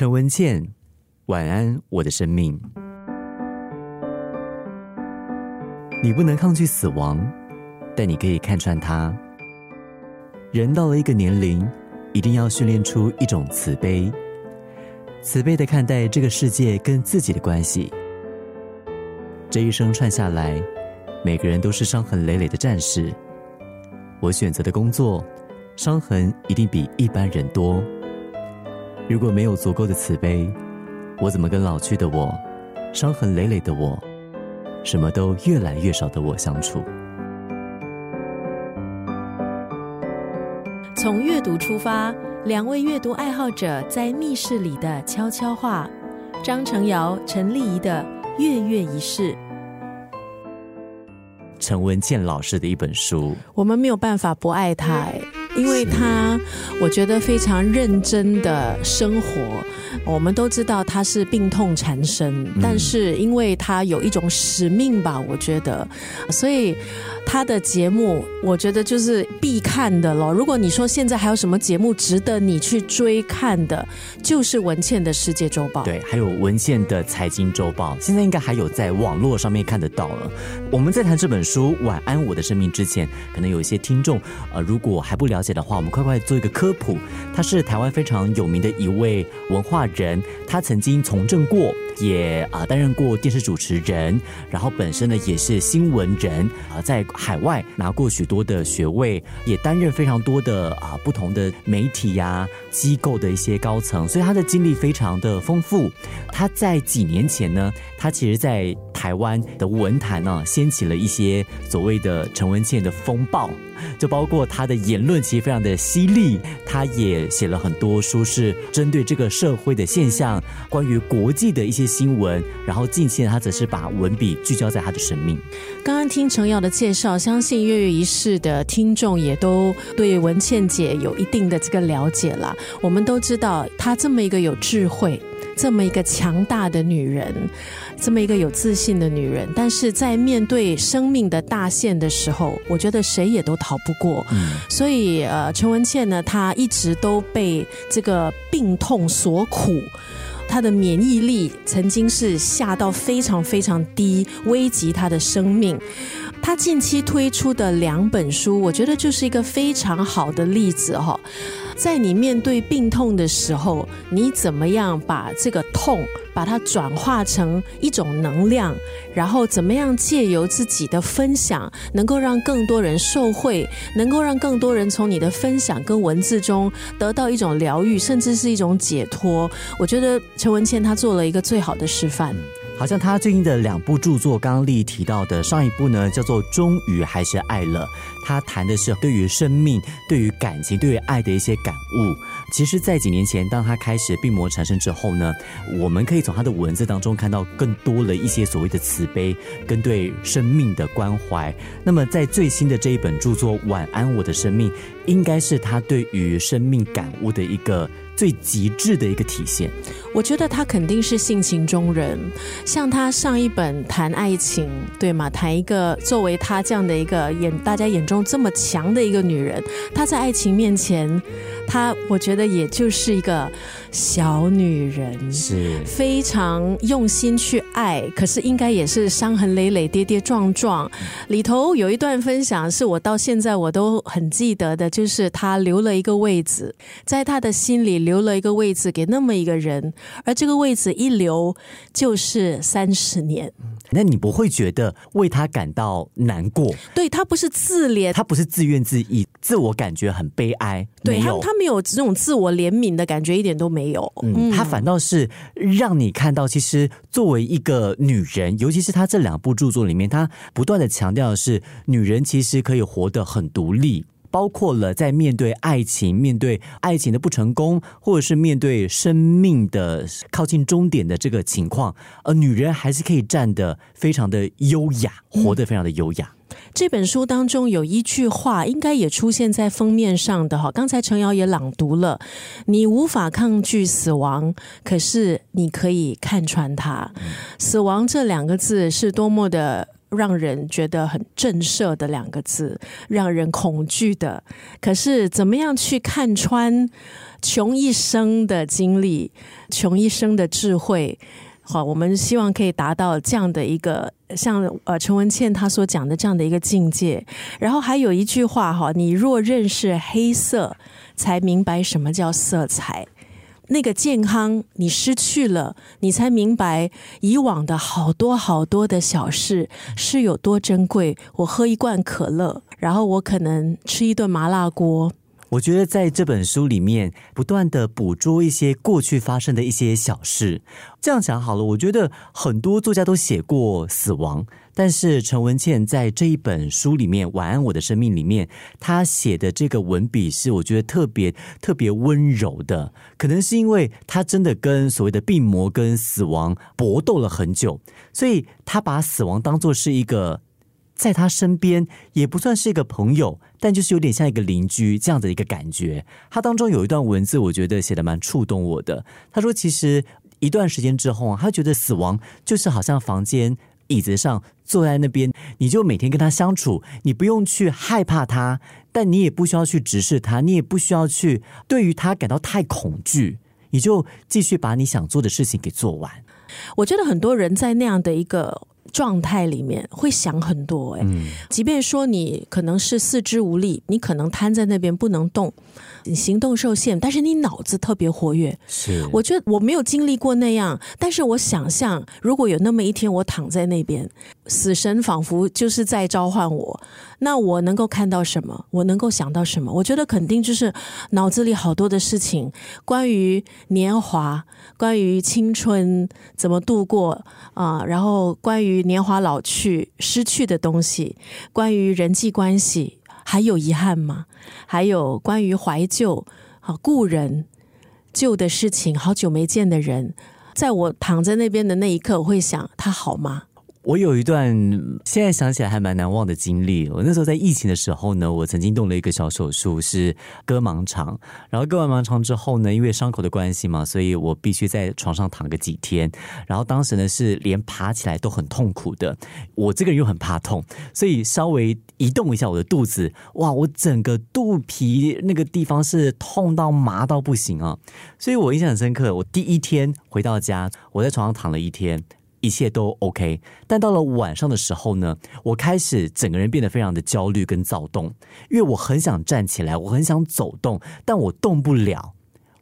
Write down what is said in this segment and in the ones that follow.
陈文茜，晚安，我的生命。你不能抗拒死亡，但你可以看穿它。人到了一个年龄，一定要训练出一种慈悲，慈悲的看待这个世界跟自己的关系。这一生串下来，每个人都是伤痕累累的战士。我选择的工作，伤痕一定比一般人多。如果没有足够的慈悲，我怎么跟老去的我、伤痕累累的我、什么都越来越少的我相处？从阅读出发，两位阅读爱好者在密室里的悄悄话。张成尧、陈丽仪的月月仪式。陈文健老师的一本书，我们没有办法不爱他。因为他，我觉得非常认真的生活。我们都知道他是病痛缠身，但是因为他有一种使命吧，我觉得，所以。他的节目，我觉得就是必看的咯。如果你说现在还有什么节目值得你去追看的，就是文倩的世界周报。对，还有文倩的财经周报，现在应该还有在网络上面看得到了。我们在谈这本书《晚安，我的生命》之前，可能有一些听众，呃，如果还不了了解的话，我们快快做一个科普。他是台湾非常有名的一位文化人，他曾经从政过。也啊担任过电视主持人，然后本身呢也是新闻人啊，在海外拿过许多的学位，也担任非常多的啊不同的媒体呀机构的一些高层，所以他的经历非常的丰富。他在几年前呢，他其实在台湾的文坛呢掀起了一些所谓的陈文茜的风暴。就包括她的言论其实非常的犀利，她也写了很多书，是针对这个社会的现象，关于国际的一些新闻。然后近期呢，她则是把文笔聚焦在她的生命。刚刚听程耀的介绍，相信月月仪式的听众也都对文倩姐有一定的这个了解了。我们都知道，她这么一个有智慧。这么一个强大的女人，这么一个有自信的女人，但是在面对生命的大限的时候，我觉得谁也都逃不过。嗯，所以呃，陈文茜呢，她一直都被这个病痛所苦，她的免疫力曾经是下到非常非常低，危及她的生命。她近期推出的两本书，我觉得就是一个非常好的例子哈。在你面对病痛的时候，你怎么样把这个痛把它转化成一种能量，然后怎么样借由自己的分享，能够让更多人受惠，能够让更多人从你的分享跟文字中得到一种疗愈，甚至是一种解脱。我觉得陈文茜她做了一个最好的示范。好像他最近的两部著作，刚刚丽提到的上一部呢，叫做《终于还是爱了》，他谈的是对于生命、对于感情、对于爱的一些感悟。其实，在几年前，当他开始病魔缠身之后呢，我们可以从他的文字当中看到更多了一些所谓的慈悲跟对生命的关怀。那么，在最新的这一本著作《晚安，我的生命》，应该是他对于生命感悟的一个。最极致的一个体现，我觉得他肯定是性情中人。像他上一本谈爱情，对吗？谈一个作为他这样的一个眼，大家眼中这么强的一个女人，她在爱情面前。她，我觉得也就是一个小女人，是非常用心去爱，可是应该也是伤痕累累、跌跌撞撞。里头有一段分享，是我到现在我都很记得的，就是她留了一个位子，在她的心里留了一个位置给那么一个人，而这个位置一留就是三十年。那你不会觉得为他感到难过？对他不是自怜，他不是自怨自艾，自我感觉很悲哀。对他，他没有这种自我怜悯的感觉，一点都没有。嗯，他反倒是让你看到，其实作为一个女人，尤其是他这两部著作里面，他不断的强调的是，女人其实可以活得很独立。包括了在面对爱情、面对爱情的不成功，或者是面对生命的靠近终点的这个情况，呃女人还是可以站得非常的优雅，活得非常的优雅。这本书当中有一句话，应该也出现在封面上的哈。刚才陈瑶也朗读了：“你无法抗拒死亡，可是你可以看穿它。”死亡这两个字是多么的。让人觉得很震慑的两个字，让人恐惧的。可是怎么样去看穿穷一生的经历，穷一生的智慧？好，我们希望可以达到这样的一个，像呃陈文茜她所讲的这样的一个境界。然后还有一句话哈，你若认识黑色，才明白什么叫色彩。那个健康你失去了，你才明白以往的好多好多的小事是有多珍贵。我喝一罐可乐，然后我可能吃一顿麻辣锅。我觉得在这本书里面，不断的捕捉一些过去发生的一些小事。这样讲好了，我觉得很多作家都写过死亡，但是陈文茜在这一本书里面《晚安，我的生命》里面，他写的这个文笔是我觉得特别特别温柔的。可能是因为他真的跟所谓的病魔跟死亡搏斗了很久，所以他把死亡当做是一个。在他身边也不算是一个朋友，但就是有点像一个邻居这样的一个感觉。他当中有一段文字，我觉得写的蛮触动我的。他说：“其实一段时间之后，他觉得死亡就是好像房间椅子上坐在那边，你就每天跟他相处，你不用去害怕他，但你也不需要去直视他，你也不需要去对于他感到太恐惧，你就继续把你想做的事情给做完。”我觉得很多人在那样的一个。状态里面会想很多哎，即便说你可能是四肢无力，你可能瘫在那边不能动，行动受限，但是你脑子特别活跃。是，我觉得我没有经历过那样，但是我想象如果有那么一天我躺在那边，死神仿佛就是在召唤我，那我能够看到什么？我能够想到什么？我觉得肯定就是脑子里好多的事情，关于年华，关于青春怎么度过啊，然后关于。年华老去，失去的东西，关于人际关系，还有遗憾吗？还有关于怀旧，好故人，旧的事情，好久没见的人，在我躺在那边的那一刻，我会想，他好吗？我有一段现在想起来还蛮难忘的经历。我那时候在疫情的时候呢，我曾经动了一个小手术，是割盲肠。然后割完盲肠之后呢，因为伤口的关系嘛，所以我必须在床上躺个几天。然后当时呢，是连爬起来都很痛苦的。我这个人又很怕痛，所以稍微移动一下我的肚子，哇，我整个肚皮那个地方是痛到麻到不行啊！所以我印象很深刻。我第一天回到家，我在床上躺了一天。一切都 OK，但到了晚上的时候呢，我开始整个人变得非常的焦虑跟躁动，因为我很想站起来，我很想走动，但我动不了，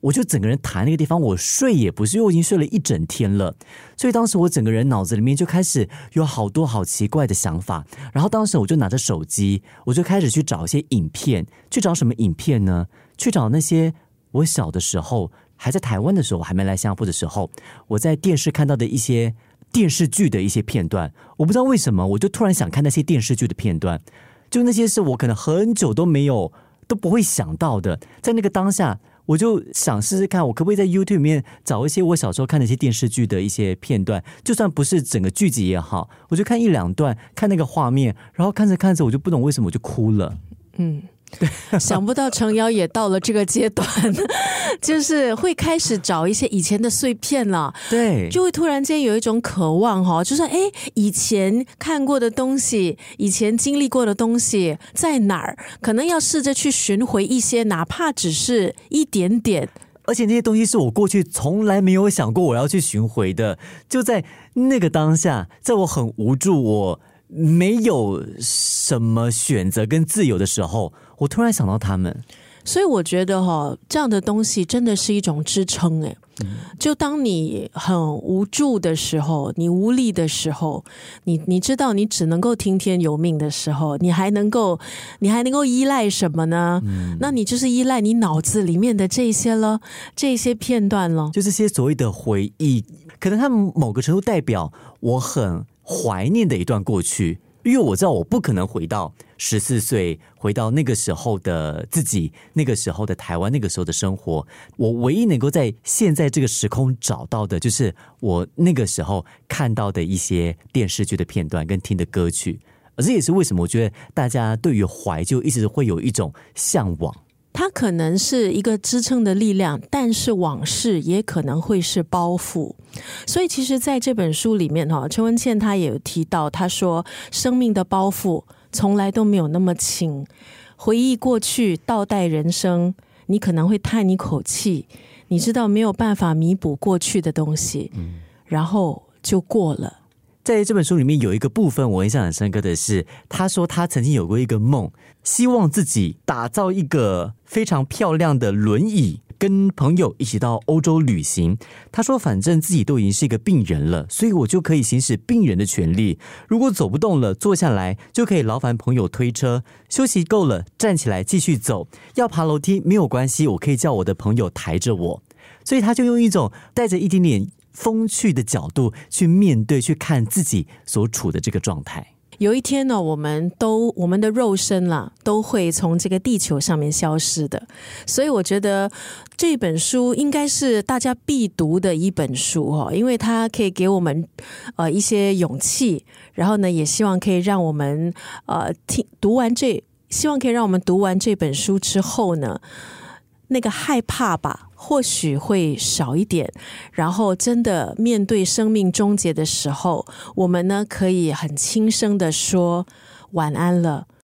我就整个人躺那个地方，我睡也不是，因为我已经睡了一整天了，所以当时我整个人脑子里面就开始有好多好奇怪的想法，然后当时我就拿着手机，我就开始去找一些影片，去找什么影片呢？去找那些我小的时候还在台湾的时候，我还没来新加坡的时候，我在电视看到的一些。电视剧的一些片段，我不知道为什么，我就突然想看那些电视剧的片段，就那些是我可能很久都没有都不会想到的，在那个当下，我就想试试看，我可不可以在 YouTube 里面找一些我小时候看那些电视剧的一些片段，就算不是整个剧集也好，我就看一两段，看那个画面，然后看着看着，我就不懂为什么我就哭了，嗯。想不到程瑶也到了这个阶段，就是会开始找一些以前的碎片了。对，就会突然间有一种渴望哈，就是哎，以前看过的东西，以前经历过的东西在哪儿？可能要试着去寻回一些，哪怕只是一点点。而且那些东西是我过去从来没有想过我要去寻回的。就在那个当下，在我很无助，我。没有什么选择跟自由的时候，我突然想到他们，所以我觉得哈，这样的东西真的是一种支撑哎。就当你很无助的时候，你无力的时候，你你知道你只能够听天由命的时候，你还能够你还能够依赖什么呢？那你就是依赖你脑子里面的这些了，这些片段了，就这些所谓的回忆，可能他们某个程度代表我很。怀念的一段过去，因为我知道我不可能回到十四岁，回到那个时候的自己，那个时候的台湾，那个时候的生活。我唯一能够在现在这个时空找到的，就是我那个时候看到的一些电视剧的片段跟听的歌曲。而这也是为什么我觉得大家对于怀旧一直会有一种向往。它可能是一个支撑的力量，但是往事也可能会是包袱。所以，其实在这本书里面哈，陈文茜她也有提到，她说生命的包袱从来都没有那么轻。回忆过去，倒带人生，你可能会叹一口气，你知道没有办法弥补过去的东西，然后就过了。在这本书里面有一个部分我印象很深刻的是，他说他曾经有过一个梦，希望自己打造一个非常漂亮的轮椅，跟朋友一起到欧洲旅行。他说，反正自己都已经是一个病人了，所以我就可以行使病人的权利。如果走不动了，坐下来就可以劳烦朋友推车。休息够了，站起来继续走。要爬楼梯没有关系，我可以叫我的朋友抬着我。所以他就用一种带着一点点。风趣的角度去面对、去看自己所处的这个状态。有一天呢，我们都我们的肉身啦，都会从这个地球上面消失的。所以我觉得这本书应该是大家必读的一本书哦，因为它可以给我们呃一些勇气，然后呢，也希望可以让我们呃听读完这，希望可以让我们读完这本书之后呢。那个害怕吧，或许会少一点。然后，真的面对生命终结的时候，我们呢可以很轻声的说晚安了。